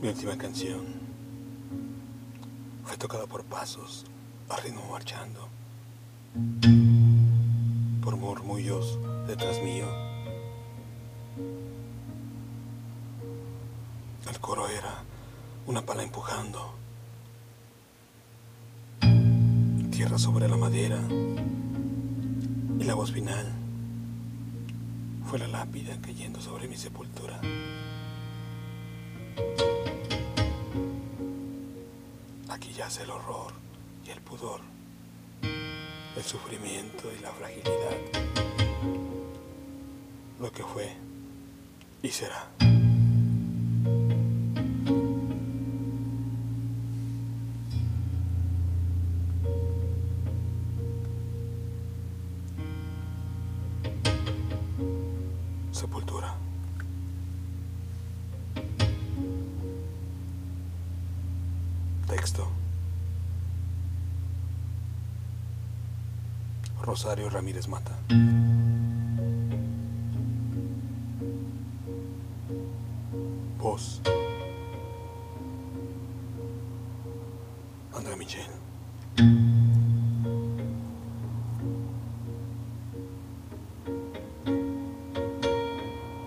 Mi última canción fue tocada por pasos a ritmo marchando, por murmullos detrás mío. El coro era una pala empujando, tierra sobre la madera y la voz final fue la lápida cayendo sobre mi sepultura. Aquí yace el horror y el pudor, el sufrimiento y la fragilidad, lo que fue y será. Sepultura. Texto. Rosario Ramírez Mata. Voz. André Michel.